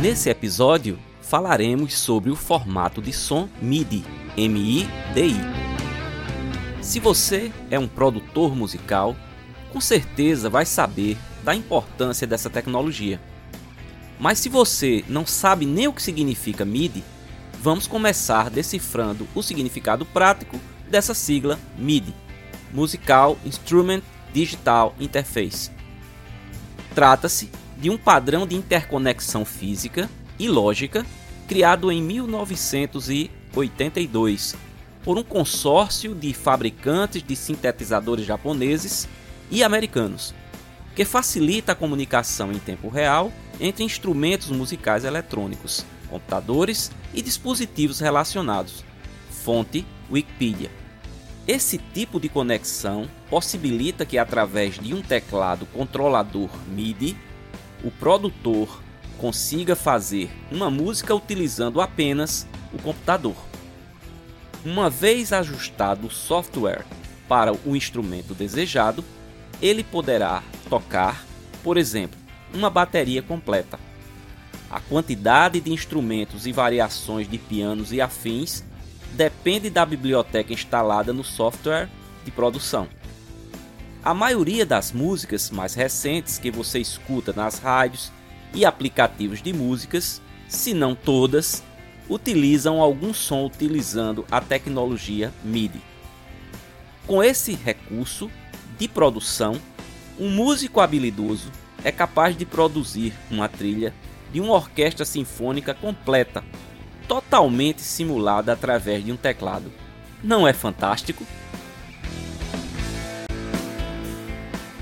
Nesse episódio, falaremos sobre o formato de som MIDI, M-I-D-I. Se você é um produtor musical, com certeza vai saber da importância dessa tecnologia. Mas se você não sabe nem o que significa MIDI, vamos começar decifrando o significado prático dessa sigla MIDI Musical Instrument Digital Interface. Trata-se de um padrão de interconexão física e lógica criado em 1982 por um consórcio de fabricantes de sintetizadores japoneses e americanos, que facilita a comunicação em tempo real entre instrumentos musicais eletrônicos, computadores e dispositivos relacionados. Fonte Wikipedia. Esse tipo de conexão possibilita que, através de um teclado controlador MIDI, o produtor consiga fazer uma música utilizando apenas o computador. Uma vez ajustado o software para o instrumento desejado, ele poderá tocar, por exemplo, uma bateria completa. A quantidade de instrumentos e variações de pianos e afins depende da biblioteca instalada no software de produção. A maioria das músicas mais recentes que você escuta nas rádios e aplicativos de músicas, se não todas, utilizam algum som utilizando a tecnologia MIDI. Com esse recurso de produção, um músico habilidoso é capaz de produzir uma trilha de uma orquestra sinfônica completa, totalmente simulada através de um teclado. Não é fantástico?